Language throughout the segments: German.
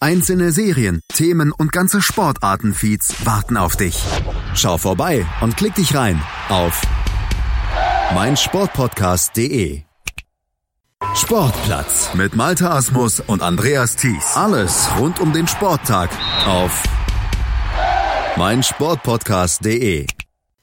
Einzelne Serien, Themen und ganze Sportartenfeeds warten auf dich. Schau vorbei und klick dich rein auf meinsportpodcast.de. Sportplatz mit Malta Asmus und Andreas Thies. Alles rund um den Sporttag auf meinsportpodcast.de.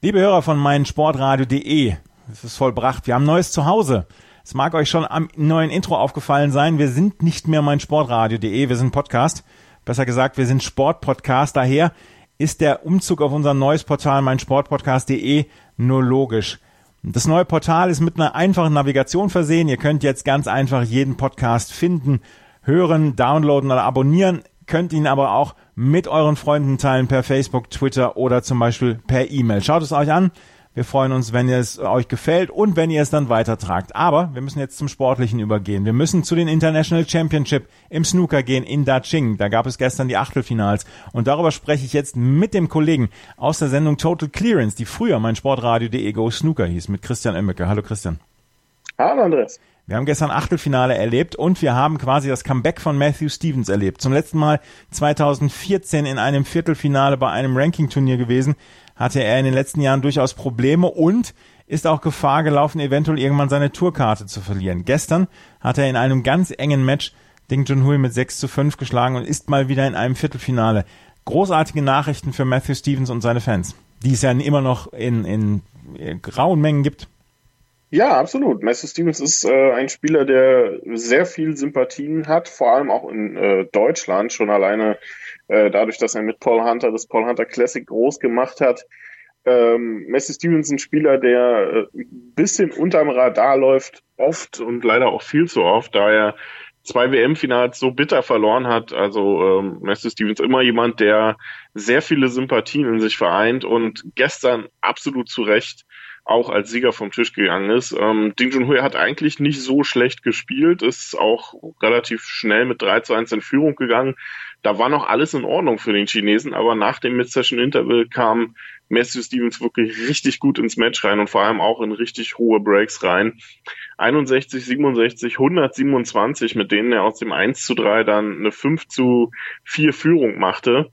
Liebe Hörer von meinsportradio.de, es ist vollbracht. Wir haben neues Zuhause. Es mag euch schon am neuen Intro aufgefallen sein. Wir sind nicht mehr meinsportradio.de, wir sind Podcast. Besser gesagt, wir sind Sportpodcast. Daher ist der Umzug auf unser neues Portal meinsportpodcast.de nur logisch. Das neue Portal ist mit einer einfachen Navigation versehen. Ihr könnt jetzt ganz einfach jeden Podcast finden, hören, downloaden oder abonnieren. Könnt ihn aber auch mit euren Freunden teilen per Facebook, Twitter oder zum Beispiel per E-Mail. Schaut es euch an. Wir freuen uns, wenn es euch gefällt und wenn ihr es dann weitertragt. Aber wir müssen jetzt zum Sportlichen übergehen. Wir müssen zu den International Championship im Snooker gehen in Daching. Da gab es gestern die Achtelfinals. Und darüber spreche ich jetzt mit dem Kollegen aus der Sendung Total Clearance, die früher mein Sportradio.de Go Snooker hieß, mit Christian Emmecke. Hallo Christian. Hallo Andres. Wir haben gestern Achtelfinale erlebt und wir haben quasi das Comeback von Matthew Stevens erlebt. Zum letzten Mal 2014 in einem Viertelfinale bei einem Rankingturnier gewesen hatte er in den letzten Jahren durchaus Probleme und ist auch Gefahr gelaufen, eventuell irgendwann seine Tourkarte zu verlieren. Gestern hat er in einem ganz engen Match Ding Junhui mit 6 zu 5 geschlagen und ist mal wieder in einem Viertelfinale. Großartige Nachrichten für Matthew Stevens und seine Fans, die es ja immer noch in, in grauen Mengen gibt. Ja, absolut. Matthew Stevens ist äh, ein Spieler, der sehr viel Sympathien hat, vor allem auch in äh, Deutschland, schon alleine äh, dadurch, dass er mit Paul Hunter das Paul Hunter Classic groß gemacht hat. Ähm, Messi Stevens ein Spieler, der äh, ein bisschen unterm Radar läuft, oft und leider auch viel zu oft, da er zwei WM-Finals so bitter verloren hat. Also ähm, Messi Stevens immer jemand, der sehr viele Sympathien in sich vereint und gestern absolut zu Recht auch als Sieger vom Tisch gegangen ist. Ähm, Ding Junhui hat eigentlich nicht so schlecht gespielt, ist auch relativ schnell mit 3 zu 1 in Führung gegangen, da war noch alles in Ordnung für den Chinesen, aber nach dem Mid-Session Interval kam Matthew Stevens wirklich richtig gut ins Match rein und vor allem auch in richtig hohe Breaks rein. 61, 67, 127, mit denen er aus dem 1 zu 3 dann eine 5 zu 4 Führung machte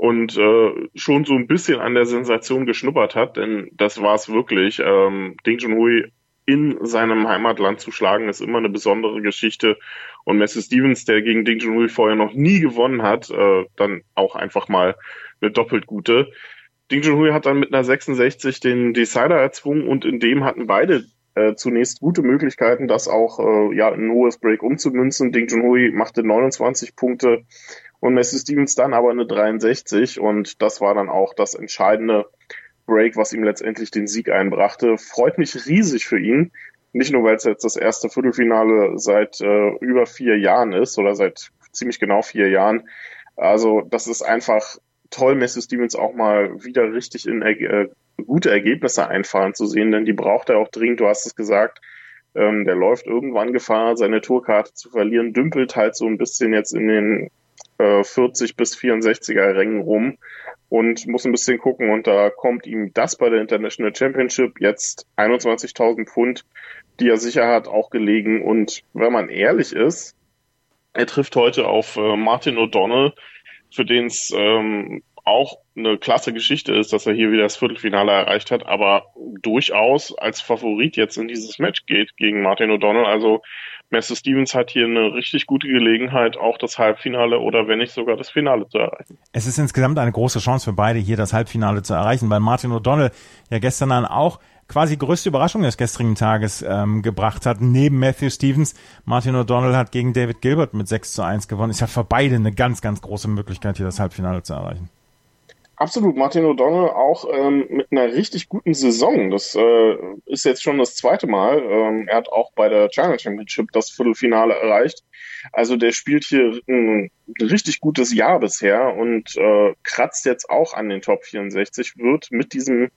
und äh, schon so ein bisschen an der Sensation geschnuppert hat, denn das war es wirklich. Ähm, Ding Junhui in seinem Heimatland zu schlagen, ist immer eine besondere Geschichte. Und Messi Stevens, der gegen Ding Junhui vorher noch nie gewonnen hat, äh, dann auch einfach mal eine doppelt gute. Ding Junhui hat dann mit einer 66 den Decider erzwungen und in dem hatten beide äh, zunächst gute Möglichkeiten, das auch äh, ja in ein hohes Break umzumünzen. Ding Junhui machte 29 Punkte und Messi Stevens dann aber eine 63 und das war dann auch das entscheidende Break, was ihm letztendlich den Sieg einbrachte. Freut mich riesig für ihn. Nicht nur, weil es jetzt das erste Viertelfinale seit äh, über vier Jahren ist oder seit ziemlich genau vier Jahren. Also das ist einfach toll, Messi Stevens auch mal wieder richtig in äh, gute Ergebnisse einfahren zu sehen, denn die braucht er auch dringend. Du hast es gesagt. Ähm, der läuft irgendwann Gefahr, seine Tourkarte zu verlieren, dümpelt halt so ein bisschen jetzt in den äh, 40 bis 64er Rängen rum und muss ein bisschen gucken und da kommt ihm das bei der International Championship jetzt 21.000 Pfund die er sicher hat, auch gelegen. Und wenn man ehrlich ist, er trifft heute auf äh, Martin O'Donnell, für den es ähm, auch eine klasse Geschichte ist, dass er hier wieder das Viertelfinale erreicht hat, aber durchaus als Favorit jetzt in dieses Match geht gegen Martin O'Donnell. Also Messer Stevens hat hier eine richtig gute Gelegenheit, auch das Halbfinale oder wenn nicht sogar das Finale zu erreichen. Es ist insgesamt eine große Chance für beide, hier das Halbfinale zu erreichen, weil Martin O'Donnell ja gestern dann auch quasi größte Überraschung des gestrigen Tages ähm, gebracht hat, neben Matthew Stevens. Martin O'Donnell hat gegen David Gilbert mit 6 zu 1 gewonnen. Ist ja für beide eine ganz, ganz große Möglichkeit, hier das Halbfinale zu erreichen. Absolut, Martin O'Donnell auch ähm, mit einer richtig guten Saison. Das äh, ist jetzt schon das zweite Mal. Ähm, er hat auch bei der China Championship das Viertelfinale erreicht. Also der spielt hier ein, richtig gutes Jahr bisher und äh, kratzt jetzt auch an den Top 64, wird mit diesem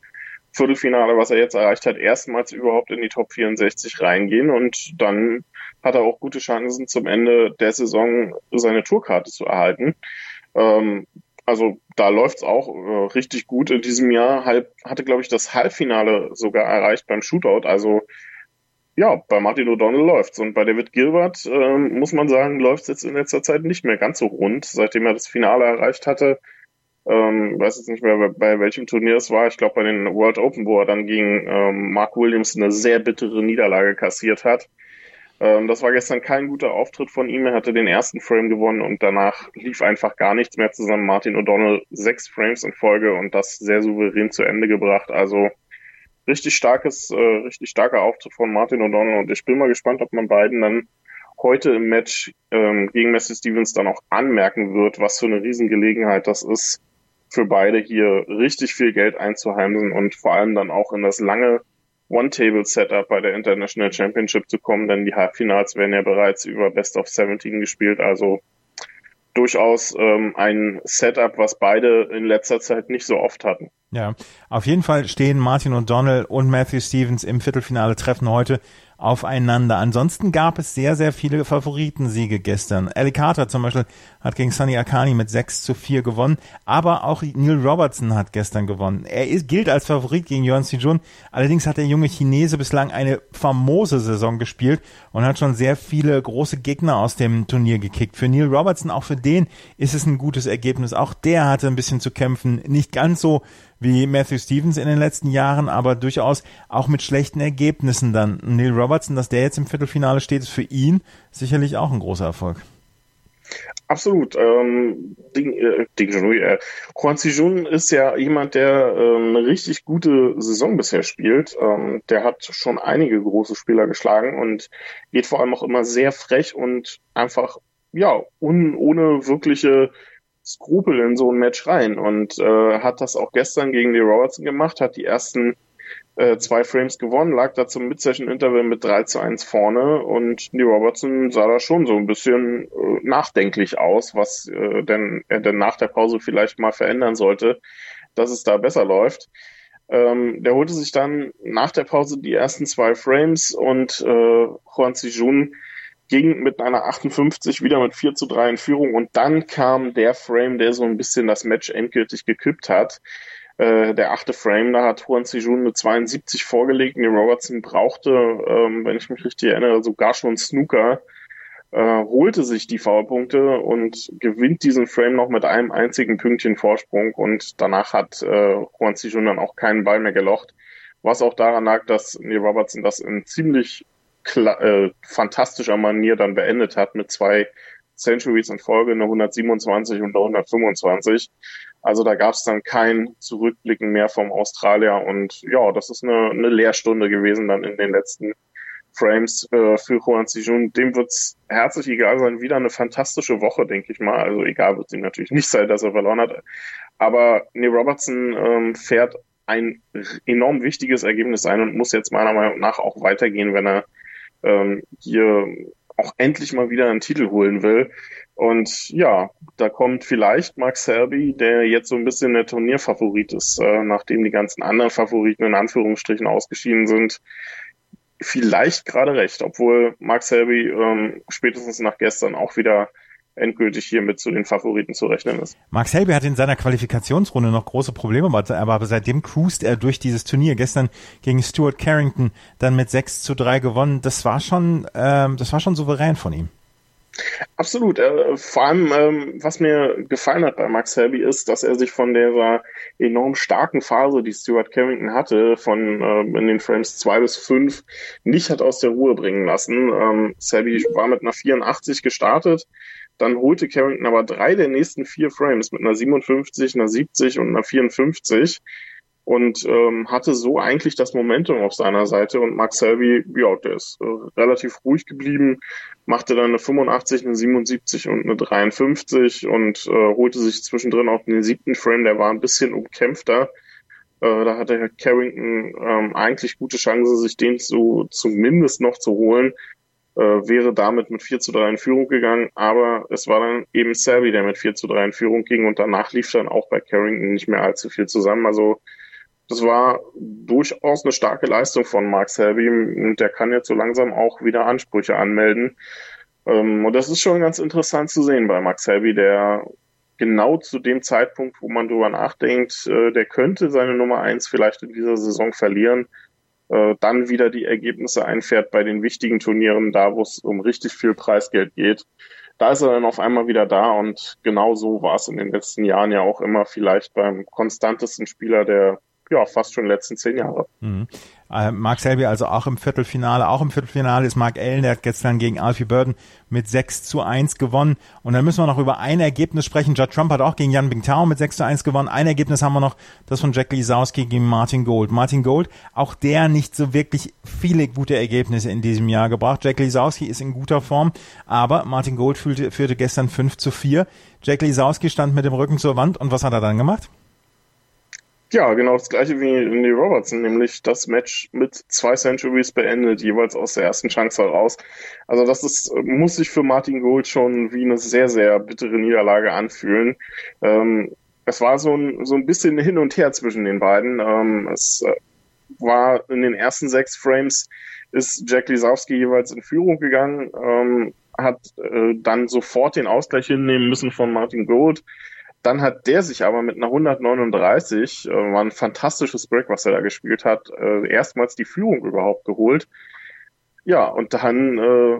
Viertelfinale, was er jetzt erreicht hat, erstmals überhaupt in die Top 64 reingehen und dann hat er auch gute Chancen zum Ende der Saison seine Tourkarte zu erhalten. Ähm, also da läuft's auch äh, richtig gut in diesem Jahr. Halb, hatte, glaube ich, das Halbfinale sogar erreicht beim Shootout. Also ja, bei Martin O'Donnell läuft's. Und bei David Gilbert äh, muss man sagen, läuft's jetzt in letzter Zeit nicht mehr ganz so rund. Seitdem er das Finale erreicht hatte, ähm, weiß jetzt nicht mehr, bei, bei welchem Turnier es war. Ich glaube bei den World Open, wo er dann gegen ähm, Mark Williams eine sehr bittere Niederlage kassiert hat. Ähm, das war gestern kein guter Auftritt von ihm. Er hatte den ersten Frame gewonnen und danach lief einfach gar nichts mehr zusammen. Martin O'Donnell sechs Frames in Folge und das sehr souverän zu Ende gebracht. Also richtig starkes, äh, richtig starker Auftritt von Martin O'Donnell und ich bin mal gespannt, ob man beiden dann heute im Match ähm, gegen Messi Stevens dann auch anmerken wird, was für eine Riesengelegenheit das ist, für beide hier richtig viel Geld einzuheimsen und vor allem dann auch in das lange One-Table-Setup bei der International Championship zu kommen, denn die Halbfinals werden ja bereits über Best of 17 gespielt, also durchaus ähm, ein Setup, was beide in letzter Zeit nicht so oft hatten. Ja, auf jeden Fall stehen Martin O'Donnell und Matthew Stevens im Viertelfinale treffen heute aufeinander. Ansonsten gab es sehr, sehr viele Favoritensiege gestern. Ali Carter zum Beispiel hat gegen Sunny Akani mit 6 zu 4 gewonnen, aber auch Neil Robertson hat gestern gewonnen. Er ist, gilt als Favorit gegen Yuan Jun. Allerdings hat der junge Chinese bislang eine famose Saison gespielt und hat schon sehr viele große Gegner aus dem Turnier gekickt. Für Neil Robertson, auch für den ist es ein gutes Ergebnis. Auch der hatte ein bisschen zu kämpfen. Nicht ganz so wie Matthew Stevens in den letzten Jahren, aber durchaus auch mit schlechten Ergebnissen dann. Neil Robertson, dass der jetzt im Viertelfinale steht, ist für ihn sicherlich auch ein großer Erfolg. Absolut. Ähm, Ding, äh, Ding äh, Juan Sijun ist ja jemand, der äh, eine richtig gute Saison bisher spielt. Ähm, der hat schon einige große Spieler geschlagen und geht vor allem auch immer sehr frech und einfach ja un, ohne wirkliche Skrupel in so ein Match rein und äh, hat das auch gestern gegen die Robertson gemacht, hat die ersten äh, zwei Frames gewonnen, lag da zum Mid-Session-Interval mit 3 zu 1 vorne und die Robertson sah da schon so ein bisschen äh, nachdenklich aus, was äh, denn er denn nach der Pause vielleicht mal verändern sollte, dass es da besser läuft. Ähm, der holte sich dann nach der Pause die ersten zwei Frames und äh, Juan Zijun ging mit einer 58 wieder mit 4 zu 3 in Führung und dann kam der Frame, der so ein bisschen das Match endgültig gekippt hat. Äh, der achte Frame, da hat Juan Sijun eine 72 vorgelegt. Die Robertson brauchte, ähm, wenn ich mich richtig erinnere, sogar schon Snooker, äh, holte sich die Foulpunkte und gewinnt diesen Frame noch mit einem einzigen Pünktchen Vorsprung und danach hat äh, Juan Sijun dann auch keinen Ball mehr gelocht. Was auch daran lag, dass Neil Robertson das in ziemlich äh, fantastischer Manier dann beendet hat mit zwei Centuries in Folge, eine 127 und eine 125. Also da gab es dann kein Zurückblicken mehr vom Australier und ja, das ist eine, eine Lehrstunde gewesen dann in den letzten Frames äh, für Juan Sijun. Dem wird's herzlich egal sein. Wieder eine fantastische Woche, denke ich mal. Also egal wird ihm natürlich nicht sein, dass er verloren hat. Aber Neil Robertson ähm, fährt ein enorm wichtiges Ergebnis ein und muss jetzt meiner Meinung nach auch weitergehen, wenn er ähm, hier auch endlich mal wieder einen Titel holen will. Und ja, da kommt vielleicht Mark Selby, der jetzt so ein bisschen der Turnierfavorit ist, äh, nachdem die ganzen anderen Favoriten in Anführungsstrichen ausgeschieden sind. Vielleicht gerade recht, obwohl Mark Selby ähm, spätestens nach gestern auch wieder endgültig hier mit zu den Favoriten zu rechnen ist. Mark Selby hat in seiner Qualifikationsrunde noch große Probleme, aber seitdem cruist er durch dieses Turnier. Gestern gegen Stuart Carrington dann mit 6 zu 3 gewonnen. Das war schon, ähm, das war schon souverän von ihm. Absolut. Äh, vor allem, ähm, was mir gefallen hat bei Max Selby ist, dass er sich von der enorm starken Phase, die Stuart Carrington hatte, von äh, in den Frames zwei bis fünf nicht hat aus der Ruhe bringen lassen. Ähm, Selby war mit einer 84 gestartet, dann holte Carrington aber drei der nächsten vier Frames mit einer 57, einer 70 und einer 54 und ähm, hatte so eigentlich das Momentum auf seiner Seite und Mark Selby, ja, der ist äh, relativ ruhig geblieben, machte dann eine 85, eine 77 und eine 53 und äh, holte sich zwischendrin auch den siebten Frame, der war ein bisschen umkämpfter. Äh, da hatte Herr Carrington ähm, eigentlich gute Chance, sich den zu, zumindest noch zu holen äh, wäre damit mit 4 zu 3 in Führung gegangen, aber es war dann eben Selby, der mit 4 zu 3 in Führung ging und danach lief dann auch bei Carrington nicht mehr allzu viel zusammen. Also das war durchaus eine starke Leistung von Mark Selby und der kann jetzt so langsam auch wieder Ansprüche anmelden. Ähm, und das ist schon ganz interessant zu sehen bei Max Selby, der genau zu dem Zeitpunkt, wo man drüber nachdenkt, äh, der könnte seine Nummer eins vielleicht in dieser Saison verlieren, äh, dann wieder die Ergebnisse einfährt bei den wichtigen Turnieren, da wo es um richtig viel Preisgeld geht. Da ist er dann auf einmal wieder da und genau so war es in den letzten Jahren ja auch immer vielleicht beim konstantesten Spieler der ja, fast schon letzten zehn Jahre. Mhm. Äh, Mark Selby also auch im Viertelfinale. Auch im Viertelfinale ist Mark Allen, der hat gestern gegen Alfie Burden mit 6 zu 1 gewonnen. Und dann müssen wir noch über ein Ergebnis sprechen. Judd Trump hat auch gegen Jan Bingtao mit 6 zu 1 gewonnen. Ein Ergebnis haben wir noch, das von Jack Lisowski gegen Martin Gold. Martin Gold, auch der nicht so wirklich viele gute Ergebnisse in diesem Jahr gebracht. Jack Lisowski ist in guter Form, aber Martin Gold führte, führte gestern 5 zu 4. Jack Lisowski stand mit dem Rücken zur Wand und was hat er dann gemacht? Ja, genau das gleiche wie Andy Robertson, nämlich das Match mit zwei Centuries beendet, jeweils aus der ersten Chance heraus. Also das ist, muss sich für Martin Gold schon wie eine sehr, sehr bittere Niederlage anfühlen. Ähm, es war so ein, so ein bisschen hin und her zwischen den beiden. Ähm, es äh, war in den ersten sechs Frames ist Jack Lisowski jeweils in Führung gegangen, ähm, hat äh, dann sofort den Ausgleich hinnehmen müssen von Martin Gold dann hat der sich aber mit einer 139, äh, war ein fantastisches Break, was er da gespielt hat, äh, erstmals die Führung überhaupt geholt. Ja, und dann, äh,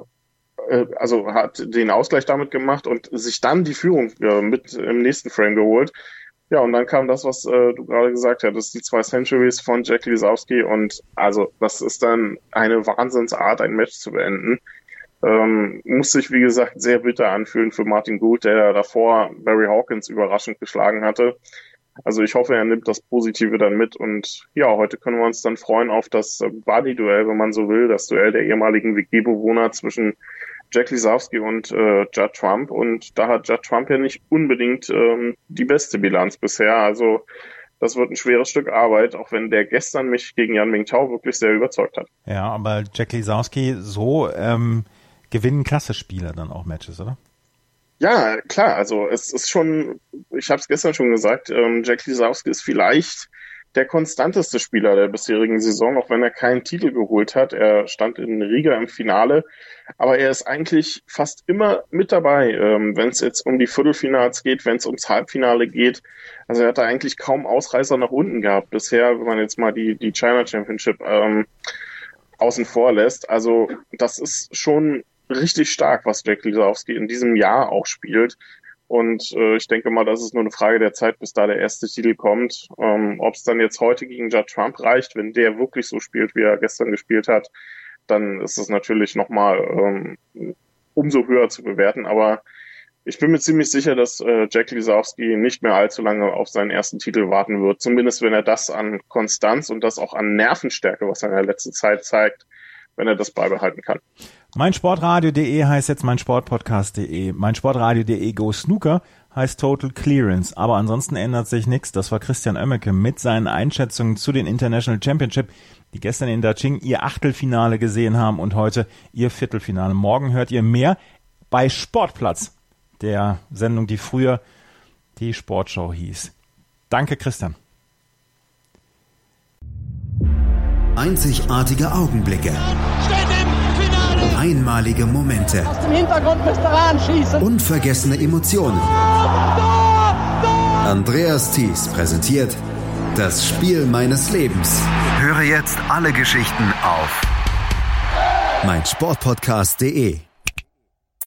äh, also hat den Ausgleich damit gemacht und sich dann die Führung äh, mit im nächsten Frame geholt. Ja, und dann kam das, was äh, du gerade gesagt hattest, die zwei Centuries von Jack Lisowski und also das ist dann eine Wahnsinnsart, ein Match zu beenden. Ähm, muss sich, wie gesagt, sehr bitter anfühlen für Martin Gould, der davor Barry Hawkins überraschend geschlagen hatte. Also ich hoffe, er nimmt das Positive dann mit und ja, heute können wir uns dann freuen auf das Buddy-Duell, wenn man so will, das Duell der ehemaligen WG-Bewohner zwischen Jack Lisowski und äh, Judd Trump und da hat Judd Trump ja nicht unbedingt ähm, die beste Bilanz bisher, also das wird ein schweres Stück Arbeit, auch wenn der gestern mich gegen Jan Mingtao wirklich sehr überzeugt hat. Ja, aber Jack Lisowski so ähm, gewinnen klasse Spieler dann auch Matches, oder? Ja, klar. Also es ist schon, ich habe es gestern schon gesagt, ähm, Jack Lisowski ist vielleicht der konstanteste Spieler der bisherigen Saison, auch wenn er keinen Titel geholt hat. Er stand in Riga im Finale, aber er ist eigentlich fast immer mit dabei, ähm, wenn es jetzt um die Viertelfinals geht, wenn es ums Halbfinale geht. Also er hat da eigentlich kaum Ausreißer nach unten gehabt bisher, wenn man jetzt mal die, die China Championship ähm, außen vor lässt. Also das ist schon richtig stark, was Jack Lisowski in diesem Jahr auch spielt. Und äh, ich denke mal, das ist nur eine Frage der Zeit, bis da der erste Titel kommt. Ähm, Ob es dann jetzt heute gegen Judd Trump reicht, wenn der wirklich so spielt, wie er gestern gespielt hat, dann ist es natürlich nochmal ähm, umso höher zu bewerten. Aber ich bin mir ziemlich sicher, dass äh, Jack Lisowski nicht mehr allzu lange auf seinen ersten Titel warten wird. Zumindest wenn er das an Konstanz und das auch an Nervenstärke, was er in der letzten Zeit zeigt, wenn er das beibehalten kann. Meinsportradio.de heißt jetzt meinsportpodcast.de. Meinsportradio.de Go Snooker heißt Total Clearance. Aber ansonsten ändert sich nichts. Das war Christian Oemmeke mit seinen Einschätzungen zu den International Championship, die gestern in Daching ihr Achtelfinale gesehen haben und heute ihr Viertelfinale. Morgen hört ihr mehr bei Sportplatz, der Sendung, die früher die Sportshow hieß. Danke, Christian. Einzigartige Augenblicke. Einmalige Momente. Aus dem Hintergrund müsst ihr Unvergessene Emotionen. Andreas Thies präsentiert das Spiel meines Lebens. Höre jetzt alle Geschichten auf meinsportpodcast.de.